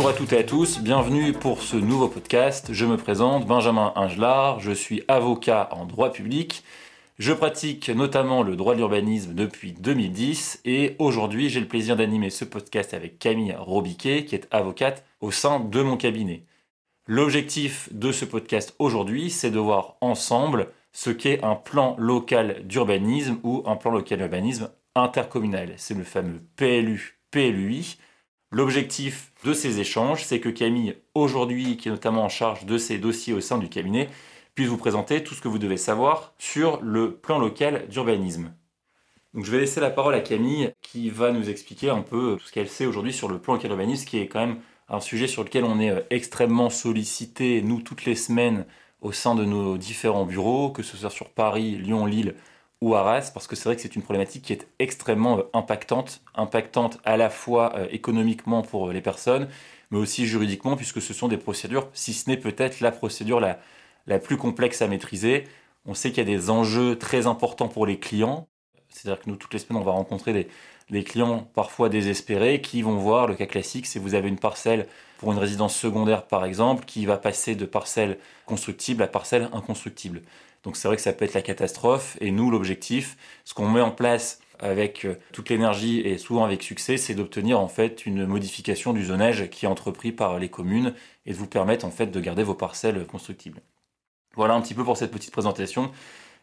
Bonjour à toutes et à tous, bienvenue pour ce nouveau podcast. Je me présente, Benjamin Ingelard, je suis avocat en droit public. Je pratique notamment le droit de l'urbanisme depuis 2010 et aujourd'hui j'ai le plaisir d'animer ce podcast avec Camille Robiquet qui est avocate au sein de mon cabinet. L'objectif de ce podcast aujourd'hui c'est de voir ensemble ce qu'est un plan local d'urbanisme ou un plan local d'urbanisme intercommunal. C'est le fameux PLU, PLUI. L'objectif de ces échanges, c'est que Camille, aujourd'hui, qui est notamment en charge de ces dossiers au sein du cabinet, puisse vous présenter tout ce que vous devez savoir sur le plan local d'urbanisme. Donc je vais laisser la parole à Camille qui va nous expliquer un peu tout ce qu'elle sait aujourd'hui sur le plan local d'urbanisme, qui est quand même un sujet sur lequel on est euh, extrêmement sollicité, nous, toutes les semaines, au sein de nos différents bureaux, que ce soit sur Paris, Lyon, Lille ou Arras, parce que c'est vrai que c'est une problématique qui est extrêmement euh, impactante, impactante à la fois euh, économiquement pour euh, les personnes, mais aussi juridiquement, puisque ce sont des procédures, si ce n'est peut-être la procédure la, la plus complexe à maîtriser. On sait qu'il y a des enjeux très importants pour les clients, c'est-à-dire que nous, toutes les semaines, on va rencontrer des, des clients parfois désespérés qui vont voir le cas classique, si vous avez une parcelle pour une résidence secondaire par exemple, qui va passer de parcelle constructible à parcelle inconstructible. Donc c'est vrai que ça peut être la catastrophe. Et nous, l'objectif, ce qu'on met en place avec euh, toute l'énergie et souvent avec succès, c'est d'obtenir en fait une modification du zonage qui est entrepris par les communes et de vous permettre en fait de garder vos parcelles constructibles. Voilà un petit peu pour cette petite présentation.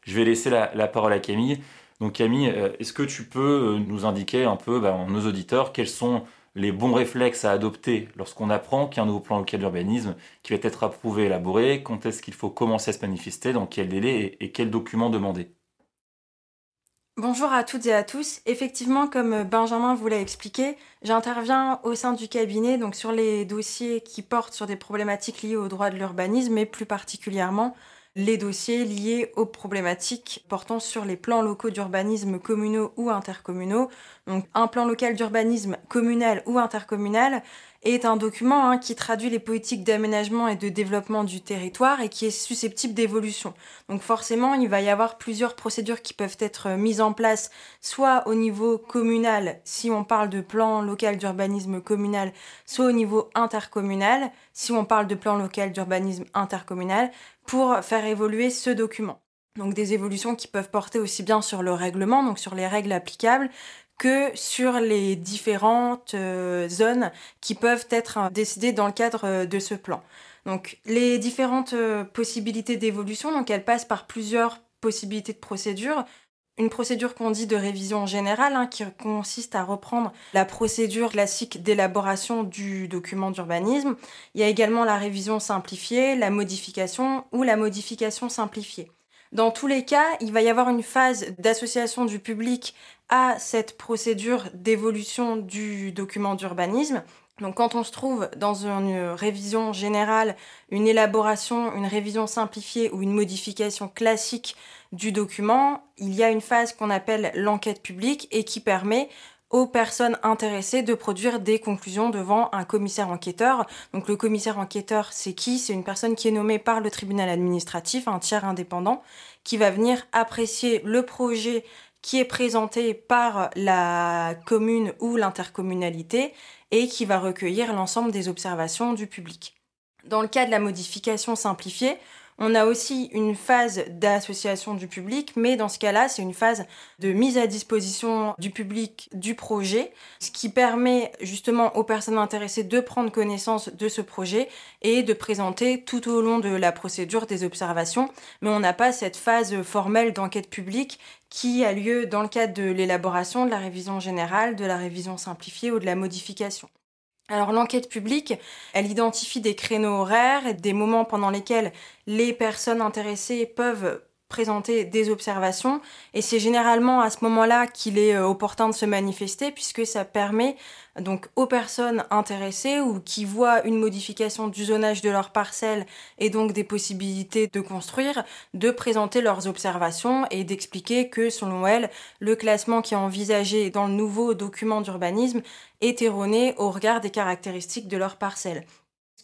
Je vais laisser la, parole à Camille. Donc Camille, euh, est-ce que tu peux euh, nous indiquer un peu, bah, nos auditeurs, quels sont les bons réflexes à adopter lorsqu'on apprend qu'il y a un nouveau plan local d'urbanisme qui va être approuvé, élaboré, quand est-ce qu'il faut commencer à se manifester, dans quel délai et, quels documents demander Bonjour à toutes et à tous. Effectivement, comme Benjamin vous l'a expliqué, j'interviens au sein du cabinet donc sur les dossiers qui portent sur des problématiques liées au droit de l'urbanisme et plus particulièrement les dossiers liés aux problématiques portant sur les plans locaux d'urbanisme communaux ou intercommunaux. Donc un plan local d'urbanisme communal ou intercommunal est un document hein, qui traduit les politiques d'aménagement et de développement du territoire et qui est susceptible d'évolution. Donc forcément, il va y avoir plusieurs procédures qui peuvent être mises en place, soit au niveau communal, si on parle de plan local d'urbanisme communal, soit au niveau intercommunal, si on parle de plan local d'urbanisme intercommunal, pour faire évoluer ce document. Donc des évolutions qui peuvent porter aussi bien sur le règlement, donc sur les règles applicables, que sur les différentes euh, zones qui peuvent être euh, décidées dans le cadre euh, de ce plan. Donc les différentes possibilités d'évolution, donc elles passent par plusieurs possibilités de procédure. Une procédure qu'on dit de révision générale, hein, qui consiste à reprendre la procédure classique d'élaboration du document d'urbanisme. Il y a également la révision simplifiée, la modification ou la modification simplifiée. Dans tous les cas, il va y avoir une phase d'association du public à cette procédure d'évolution du document d'urbanisme. Donc quand on se trouve dans une révision générale, une élaboration, une révision simplifiée ou une modification classique du document, il y a une phase qu'on appelle l'enquête publique et qui permet aux personnes intéressées de produire des conclusions devant un commissaire enquêteur. Donc le commissaire enquêteur, c'est qui? C'est une personne qui est nommée par le tribunal administratif, un tiers indépendant, qui va venir apprécier le projet qui est présenté par la commune ou l'intercommunalité et qui va recueillir l'ensemble des observations du public. Dans le cas de la modification simplifiée, on a aussi une phase d'association du public, mais dans ce cas-là, c'est une phase de mise à disposition du public du projet, ce qui permet justement aux personnes intéressées de prendre connaissance de ce projet et de présenter tout au long de la procédure des observations. Mais on n'a pas cette phase formelle d'enquête publique qui a lieu dans le cadre de l'élaboration, de la révision générale, de la révision simplifiée ou de la modification. Alors l'enquête publique, elle identifie des créneaux horaires des moments pendant lesquels les personnes intéressées peuvent présenter des observations. Et c'est généralement à ce moment-là qu'il est euh, opportun de se manifester puisque ça permet donc aux personnes intéressées ou qui voient une modification du zonage de leur parcelle et donc des possibilités de construire de présenter leurs observations et d'expliquer que selon elles le classement qui est envisagé dans le nouveau document d'urbanisme est erroné au regard des caractéristiques de leur parcelle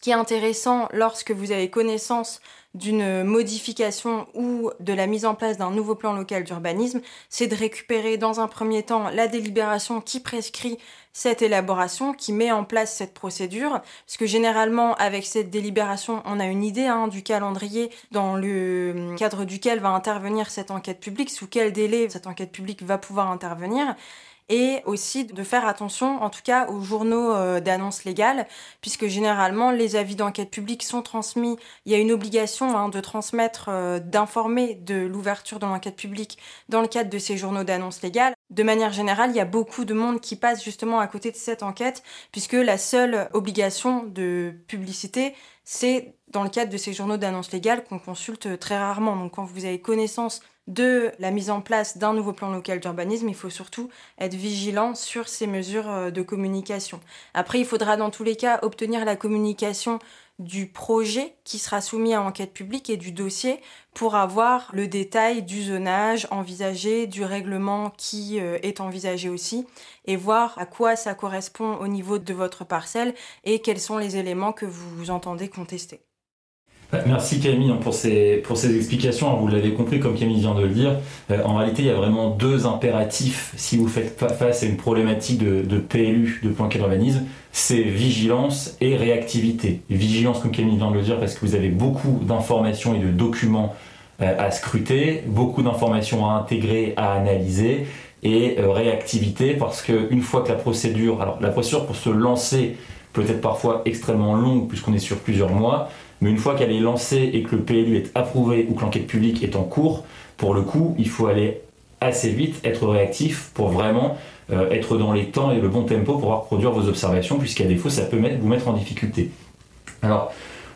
qui est intéressant lorsque vous avez connaissance d'une modification ou de la mise en place d'un nouveau plan local d'urbanisme, c'est de récupérer dans un premier temps la délibération qui prescrit cette élaboration, qui met en place cette procédure, parce que généralement avec cette délibération, on a une idée hein, du calendrier dans le cadre duquel va intervenir cette enquête publique, sous quel délai cette enquête publique va pouvoir intervenir et aussi de faire attention, en tout cas, aux journaux euh, d'annonces légales, puisque généralement, les avis d'enquête publique sont transmis. Il y a une obligation hein, de transmettre, euh, d'informer de l'ouverture de l'enquête publique dans le cadre de ces journaux d'annonces légales. De manière générale, il y a beaucoup de monde qui passe justement à côté de cette enquête, puisque la seule obligation de publicité, c'est dans le cadre de ces journaux d'annonces légales qu'on consulte très rarement. Donc quand vous avez connaissance de la mise en place d'un nouveau plan local d'urbanisme, il faut surtout être vigilant sur ces mesures euh, de communication. Après, il faudra dans tous les cas obtenir la communication du projet qui sera soumis à enquête publique et du dossier pour avoir le détail du zonage envisagé, du règlement qui euh, est envisagé aussi, et voir à quoi ça correspond au niveau de votre parcelle et quels sont les éléments que vous entendez contester. Merci Camille hein, pour ces, pour ces explications. Vous l'avez compris, comme Camille vient de le dire, euh, en réalité, il y a vraiment deux impératifs si vous faites face à une problématique de, de PLU, de plan d'urbanisme, c'est vigilance et réactivité. Vigilance, comme Camille vient de le dire, parce que vous avez beaucoup d'informations et de documents euh, à scruter, beaucoup d'informations à intégrer, à analyser, et euh, réactivité, parce qu'une fois que la procédure, alors la procédure pour se lancer peut être parfois extrêmement longue, puisqu'on est sur plusieurs mois, mais une fois qu'elle est lancée et que le PLU est approuvé ou que l'enquête publique est en cours, pour le coup, il faut aller assez vite, être réactif pour vraiment euh, être dans les temps et le bon tempo pour pouvoir produire vos observations, puisqu'à défaut, ça peut vous mettre en difficulté. Alors,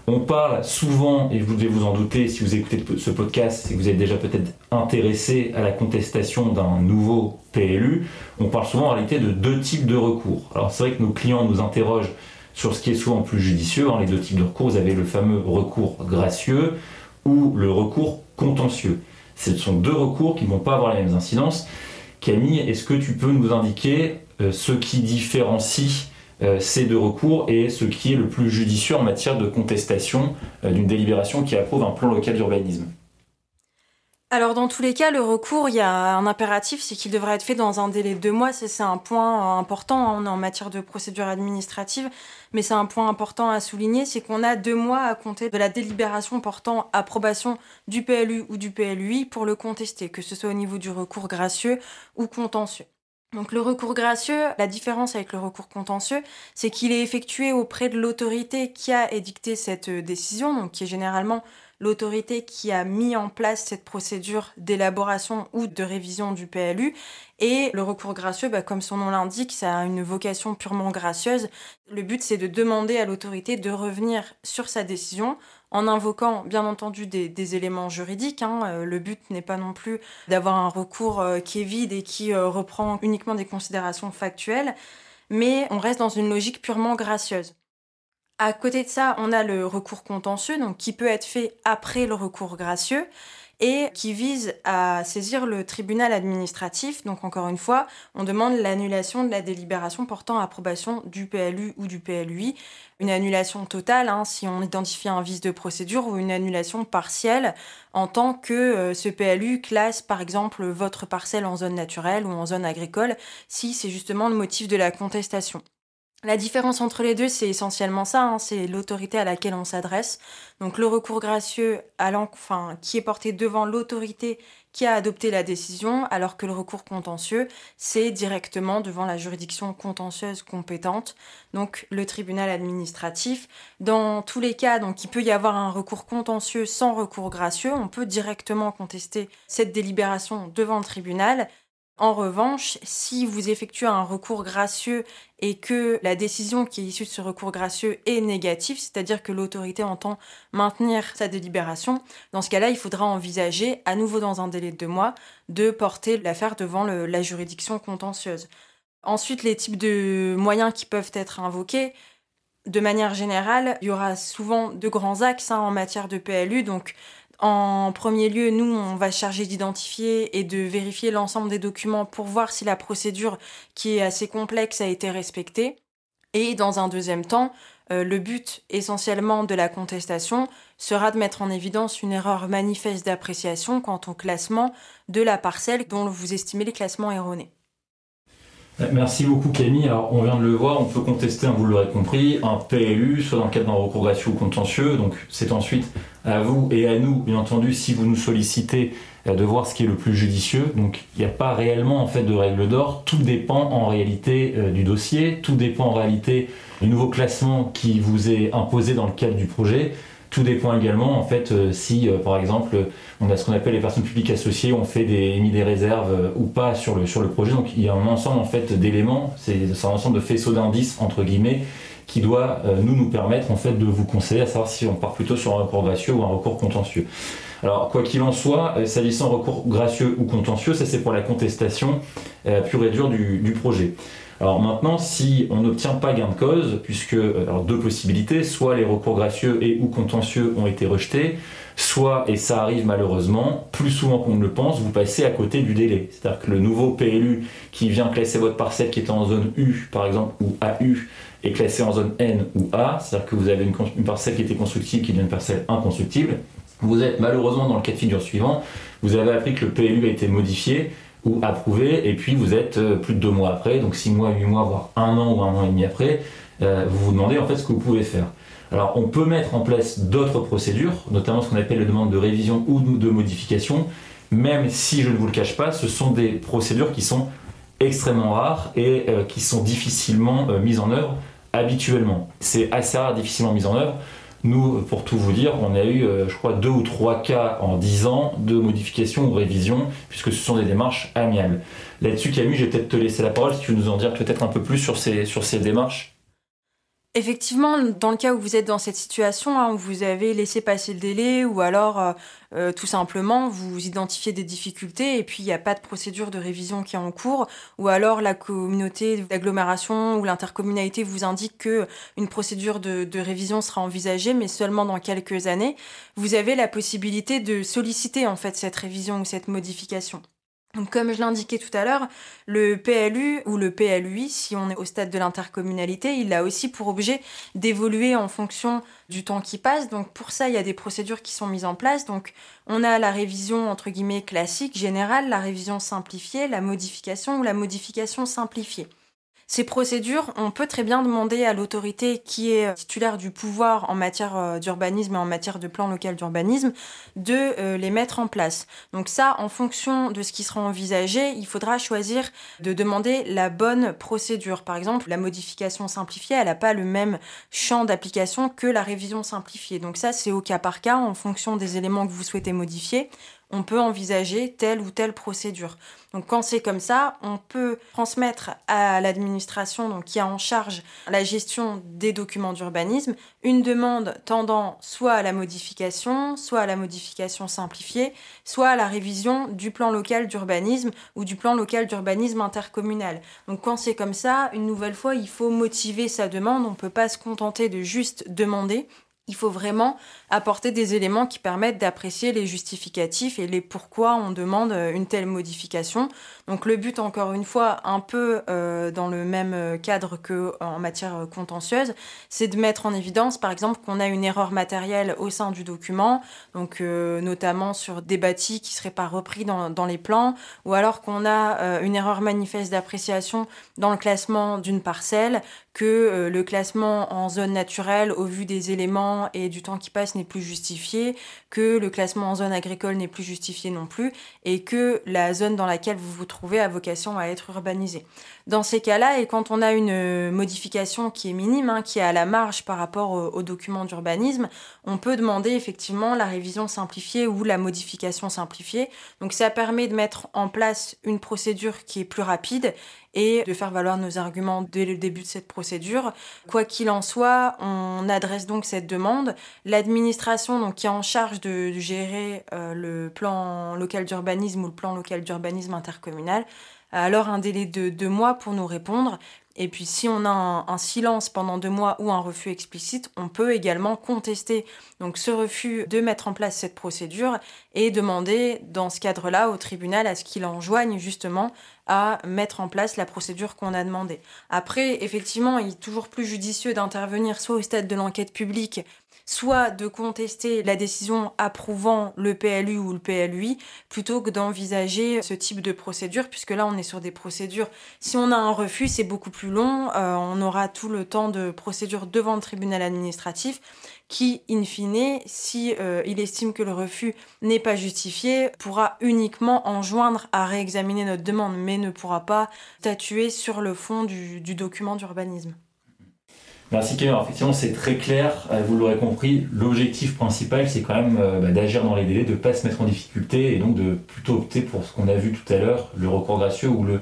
on parle souvent, et vous devez vous en douter si vous écoutez ce podcast, si vous êtes déjà peut-être intéressé à la contestation d'un nouveau PLU, on parle souvent en réalité de deux types de recours. Alors c'est vrai que nos clients nous interrogent sur ce qui est souvent plus judicieux. Hein, les deux types de recours, vous avez le fameux recours gracieux ou le recours contentieux. Ce sont deux recours qui ne vont pas avoir les mêmes incidences. Camille, est-ce que tu peux nous indiquer euh, ce qui différencie euh, ces deux recours et ce qui est le plus judicieux en matière de contestation euh, d'une délibération qui approuve un plan local d'urbanisme? Alors dans tous les cas, le recours, il y a un impératif, c'est qu'il devrait être fait dans un délai de deux mois. C'est un point important hein, en matière de procédure administrative, mais c'est un point important à souligner, c'est qu'on a deux mois à compter de la délibération portant approbation du PLU ou du PLUI pour le contester, que ce soit au niveau du recours gracieux ou contentieux. Donc le recours gracieux, la différence avec le recours contentieux, c'est qu'il est effectué auprès de l'autorité qui a édicté cette décision, donc qui est généralement l'autorité qui a mis en place cette procédure d'élaboration ou de révision du PLU. Et le recours gracieux, bah, comme son nom l'indique, ça a une vocation purement gracieuse. Le but, c'est de demander à l'autorité de revenir sur sa décision en invoquant bien entendu des, éléments juridiques. Hein. Euh, le but n'est pas non plus d'avoir un recours euh, qui est vide et qui euh, reprend uniquement des considérations factuelles, mais on reste dans une logique purement gracieuse. À côté de ça, on a le recours contentieux, donc qui peut être fait après le recours gracieux et qui vise à saisir le tribunal administratif. Donc encore une fois, on demande l'annulation de la délibération portant approbation du PLU ou du PLUI, une annulation totale hein, si on identifie un vice de procédure ou une annulation partielle en tant que euh, ce PLU classe par exemple votre parcelle en zone naturelle ou en zone agricole si c'est justement le motif de la contestation. La différence entre les deux, c'est essentiellement ça, hein, c'est l'autorité à laquelle on s'adresse. Donc le recours gracieux qui est porté devant l'autorité qui a adopté la décision, alors que le recours contentieux, c'est directement devant la juridiction contentieuse compétente, donc le tribunal administratif. Dans tous les cas, donc il peut y avoir un recours contentieux sans recours gracieux, on peut directement contester cette délibération devant le tribunal. En revanche, si vous effectuez un recours gracieux et que la décision qui est issue de ce recours gracieux est négative, c'est-à-dire que l'autorité entend maintenir sa délibération, dans ce cas-là, il faudra envisager, à nouveau dans un délai de deux mois, de porter l'affaire devant la juridiction contentieuse. Ensuite, les types de moyens qui peuvent être invoqués, de manière générale, il y aura souvent de grands axes hein, en matière de PLU, donc en premier lieu, nous, on va charger d'identifier et de vérifier l'ensemble des documents pour voir si la procédure, qui est assez complexe, a été respectée. Et dans un deuxième temps, Euh, le but essentiellement de la contestation sera de mettre en évidence une erreur manifeste d'appréciation quant au classement de la parcelle dont vous estimez les classements erronés. Merci beaucoup Camille. Alors on vient de le voir, on peut contester, hein, vous l'aurez compris, un PLU, soit dans le cadre d'un recours gracieux ou contentieux. Donc c'est ensuite à vous et à nous, bien entendu, si vous nous sollicitez, euh, de voir ce qui est le plus judicieux. Donc il n'y a pas réellement en fait de règle d'or. Tout dépend en réalité euh, du dossier, tout dépend en réalité du nouveau classement qui vous est imposé dans le cadre du projet. Tout dépend également en fait euh, si par exemple on a ce qu'on appelle les personnes publiques associées, on fait des mis des réserves ou pas sur le sur le projet. Donc il y a un ensemble en fait d'éléments, c'est un ensemble de faisceaux d'indices entre guillemets qui doit nous nous permettre en fait de vous conseiller à savoir si on part plutôt sur un recours gracieux ou un recours contentieux. Alors, quoi qu'il en soit, euh, s'agissant recours gracieux ou contentieux, ça c'est pour la contestation euh, pure et dure du, projet. Alors maintenant, si on n'obtient pas gain de cause, puisque euh, deux possibilités, soit les recours gracieux et ou contentieux ont été rejetés, soit, et ça arrive malheureusement, plus souvent qu'on ne le pense, vous passez à côté du délai. C'est-à-dire que le nouveau PLU qui vient classer votre parcelle qui est en zone U, par exemple, ou AU, est classé en zone N ou A, c'est-à-dire que vous avez une, une parcelle qui était constructible qui devient une parcelle inconstructible. Vous êtes malheureusement dans le cas de figure suivant, vous avez appris que le PLU a été modifié ou approuvé, et puis vous êtes euh, plus de deux mois après, donc six mois, huit mois, voire un an ou un an et demi après, euh, vous vous demandez en fait ce que vous pouvez faire. Alors on peut mettre en place d'autres procédures, notamment ce qu'on appelle les demandes de révision ou de modification, même si je ne vous le cache pas, ce sont des procédures qui sont extrêmement rares et euh, qui sont difficilement mises en œuvre habituellement. C'est assez rare, difficilement mis en œuvre. Nous, pour tout vous dire, on a eu, euh, je crois, deux ou trois cas en dix ans de modification ou révision, puisque ce sont des démarches amiables. Là-dessus, Camille, je vais peut-être te laisser la parole si tu veux nous en dire peut-être un peu plus sur ces, sur ces démarches. Effectivement, dans le cas où vous êtes dans cette situation, hein, où vous avez laissé passer le délai ou alors euh, euh, tout simplement vous identifiez des difficultés et puis il n'y a pas de procédure de révision qui est en cours ou alors la communauté d'agglomération ou l'intercommunalité vous indique que une procédure de, de révision sera envisagée mais seulement dans quelques années, vous avez la possibilité de solliciter en fait cette révision ou cette modification. Donc, comme je l'indiquais tout à l'heure, le PLU ou le PLUI, si on est au stade de l'intercommunalité, il a aussi pour objet d'évoluer en fonction du temps qui passe. Donc, pour ça, il y a des procédures qui sont mises en place. Donc, on a la révision entre guillemets classique, générale, la révision simplifiée, la modification ou la modification simplifiée. Ces procédures, on peut très bien demander à l'autorité qui est titulaire du pouvoir en matière euh, d'urbanisme et en matière de plan local d'urbanisme de euh, les mettre en place. Donc ça, en fonction de ce qui sera envisagé, il faudra choisir de demander la bonne procédure. Par exemple, la modification simplifiée, elle n'a pas le même champ d'application que la révision simplifiée. Donc ça, c'est au cas par cas, en fonction des éléments que vous souhaitez modifier on peut envisager telle ou telle procédure. Donc quand c'est comme ça, on peut transmettre à l'administration donc qui a en charge la gestion des documents d'urbanisme une demande tendant soit à la modification, soit à la modification simplifiée, soit à la révision du plan local d'urbanisme ou du plan local d'urbanisme intercommunal. Donc quand c'est comme ça, une nouvelle fois, il faut motiver sa demande, on ne peut pas se contenter de juste demander, il faut vraiment apporter des éléments qui permettent d'apprécier les justificatifs et les pourquoi on demande euh, une telle modification. Donc le but, encore une fois, un peu euh, dans le même euh, cadre qu'en matière contentieuse, c'est de mettre en évidence, par exemple, qu'on a une erreur matérielle au sein du document, notamment sur des bâtis qui ne seraient pas repris dans, les plans, ou alors qu'on a une erreur manifeste d'appréciation dans le classement d'une parcelle, que le classement en zone naturelle, au vu des éléments et du temps qui passe, n'est plus justifié, que le classement en zone agricole n'est plus justifié non plus, et que la zone dans laquelle vous vous trouvez a vocation à être urbanisée. Dans ces cas-là, et quand on a une modification qui est minime, hein, qui est à la marge par rapport au, au document d'urbanisme, on peut demander effectivement la révision simplifiée ou la modification simplifiée. Donc ça permet de mettre en place une procédure qui est plus rapide et de faire valoir nos arguments dès le début de cette procédure. Quoi qu'il en soit, on adresse donc cette demande. L'administration, qui est en charge de, gérer euh, le plan local d'urbanisme ou le plan local d'urbanisme intercommunal, a alors un délai de deux mois pour nous répondre Et puis si on a un, silence pendant deux mois ou un refus explicite, on peut également contester donc ce refus de mettre en place cette procédure et demander dans ce cadre-là au tribunal à ce qu'il enjoigne justement à mettre en place la procédure qu'on a demandée. Après, effectivement, il est toujours plus judicieux d'intervenir soit au stade de l'enquête publique soit de contester la décision approuvant le PLU ou le PLUI, plutôt que d'envisager ce type de procédure, puisque là on est sur des procédures. Si on a un refus, c'est beaucoup plus long, euh, on aura tout le temps de procédure devant le tribunal administratif qui, in fine, si euh, il estime que le refus n'est pas justifié, pourra uniquement enjoindre à réexaminer notre demande, mais ne pourra pas statuer sur le fond du document d'urbanisme. Merci Kevin. effectivement, c'est très clair. Euh, vous l'aurez compris, l'objectif principal, c'est quand même euh, bah, d'agir dans les délais, de ne pas se mettre en difficulté et donc de plutôt opter pour ce qu'on a vu tout à l'heure, le recours gracieux ou le,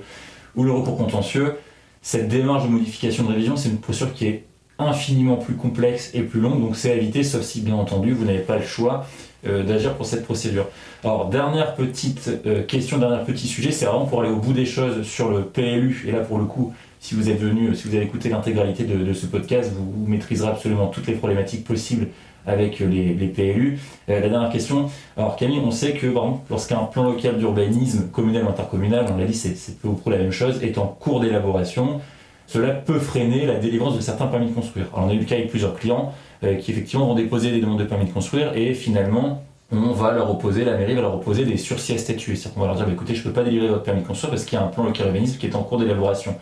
ou le recours contentieux. Cette démarche de modification de révision, c'est une procédure qui est infiniment plus complexe et plus longue, donc c'est à éviter, sauf si bien entendu vous n'avez pas le choix euh, d'agir pour cette procédure. Alors dernière petite question, dernier petit sujet, c'est vraiment pour aller au bout des choses sur le PLU, et là pour le coup si vous êtes venu, si vous avez écouté l'intégralité de, ce podcast, vous, maîtriserez absolument toutes les problématiques possibles avec les, PLU. Euh, la dernière question, alors Camille, on sait que lorsqu'un plan local d'urbanisme communal ou intercommunal, on l'a dit, c'est peu ou prou la même chose, est en cours d'élaboration, cela peut freiner la délivrance de certains permis de construire. Alors on a eu le cas avec plusieurs clients euh, qui effectivement vont déposer des demandes de permis de construire et finalement on va leur opposer, la mairie va leur opposer des sursis à statuer. C'est-à-dire qu'on va leur dire bah, écoutez, je ne peux pas délivrer votre permis de construire parce qu'il y a un plan local d'urbanisme qui est en cours d'élaboration.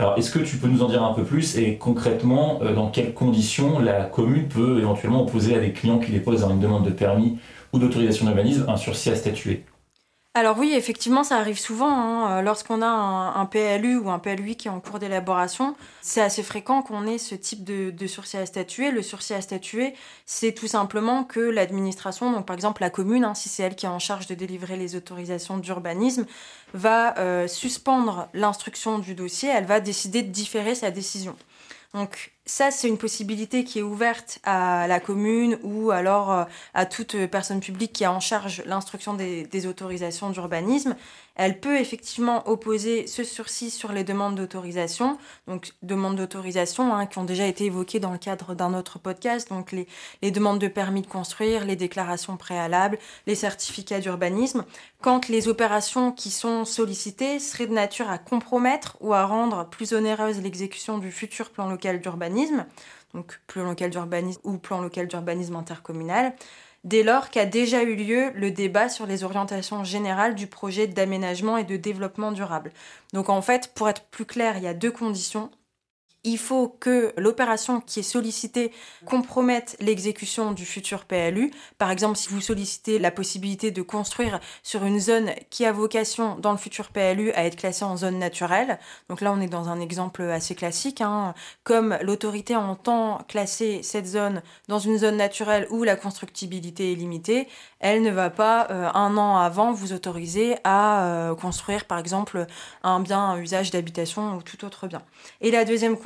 Alors, est-ce que tu peux nous en dire un peu plus et concrètement, euh, dans quelles conditions la commune peut éventuellement opposer à des clients qui déposent une demande de permis ou d'autorisation d'urbanisme un sursis à statuer? Alors oui, effectivement, ça arrive souvent. Hein. Euh, lorsqu'on a un, PLU ou un PLUI qui est en cours d'élaboration, c'est assez fréquent qu'on ait ce type de, de, à statuer. Le sursis à statuer, c'est tout simplement que l'administration, donc par exemple la commune, hein, si c'est elle qui est en charge de délivrer les autorisations d'urbanisme, va euh, suspendre l'instruction du dossier, elle va décider de différer sa décision. Ça, c'est une possibilité qui est ouverte à la commune ou alors euh, à toute personne publique qui a en charge l'instruction des, autorisations d'urbanisme. Elle peut effectivement opposer ce sursis sur les demandes d'autorisation, donc demandes d'autorisation hein, qui ont déjà été évoquées dans le cadre d'un autre podcast, donc les, les demandes de permis de construire, les déclarations préalables, les certificats d'urbanisme, quand les opérations qui sont sollicitées seraient de nature à compromettre ou à rendre plus onéreuse l'exécution du futur plan local d'urbanisme donc plan local d'urbanisme ou plan local d'urbanisme intercommunal, dès lors qu'a déjà eu lieu le débat sur les orientations générales du projet d'aménagement et de développement durable. Donc en fait, pour être plus clair, il y a deux conditions il faut que l'opération qui est sollicitée compromette l'exécution du futur PLU. Par exemple, si vous sollicitez la possibilité de construire sur une zone qui a vocation dans le futur PLU à être classée en zone naturelle, donc là on est dans un exemple assez classique, hein. comme l'autorité entend classer cette zone dans une zone naturelle où la constructibilité est limitée, elle ne va pas euh, un an avant vous autoriser à euh, construire par exemple un bien, un usage d'habitation ou tout autre bien. Et la deuxième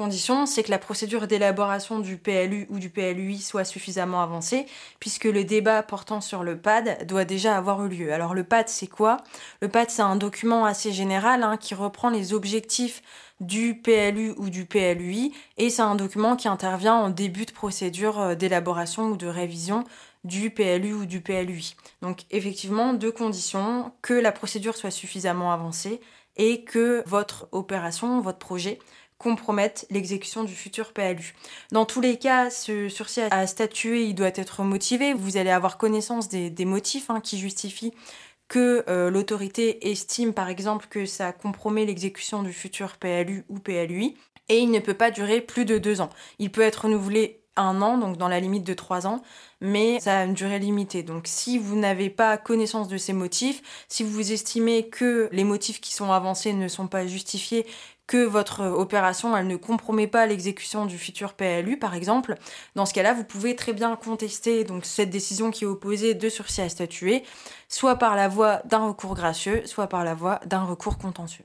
c'est que la procédure d'élaboration du PLU ou du PLUI soit suffisamment avancée, puisque le débat portant sur le PAD doit déjà avoir eu lieu. Alors le PAD, c'est quoi? Le PAD, c'est un document assez général hein, qui reprend les objectifs du PLU ou du PLUI, et c'est un document qui intervient en début de procédure euh, d'élaboration ou de révision du PLU ou du PLUI. Donc effectivement, deux conditions, que la procédure soit suffisamment avancée et que votre opération, votre projet compromettent l'exécution du futur PLU. Dans tous les cas, ce sursis à statuer, il doit être motivé. Vous allez avoir connaissance des, motifs hein, qui justifient que euh, l'autorité estime par exemple que ça compromet l'exécution du futur PLU ou PLUI, et il ne peut pas durer plus de deux ans. Il peut être renouvelé un an, donc dans la limite de trois ans, mais ça a une durée limitée. Donc si vous n'avez pas connaissance de ces motifs, si vous estimez que les motifs qui sont avancés ne sont pas justifiés, que votre opération elle ne compromet pas l'exécution du futur PLU par exemple, dans ce cas-là, vous pouvez très bien contester donc cette décision qui est opposée de sursis à statuer, soit par la voie d'un recours gracieux, soit par la voie d'un recours contentieux.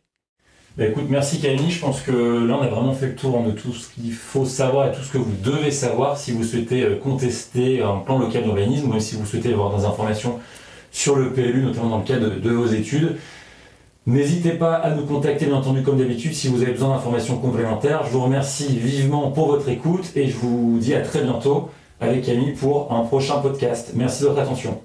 Bah, écoute, merci Camille. Je pense que là, on a vraiment fait le tour hein, de tout ce qu'il faut savoir et tout ce que vous devez savoir si vous souhaitez euh, contester un plan local d'urbanisme ou si vous souhaitez avoir des informations sur le PLU, notamment dans le cadre de, vos études. N'hésitez pas à nous contacter, bien entendu, comme d'habitude, si vous avez besoin d'informations complémentaires. Je vous remercie vivement pour votre écoute et je vous dis à très bientôt avec Camille pour un prochain podcast. Merci de votre attention.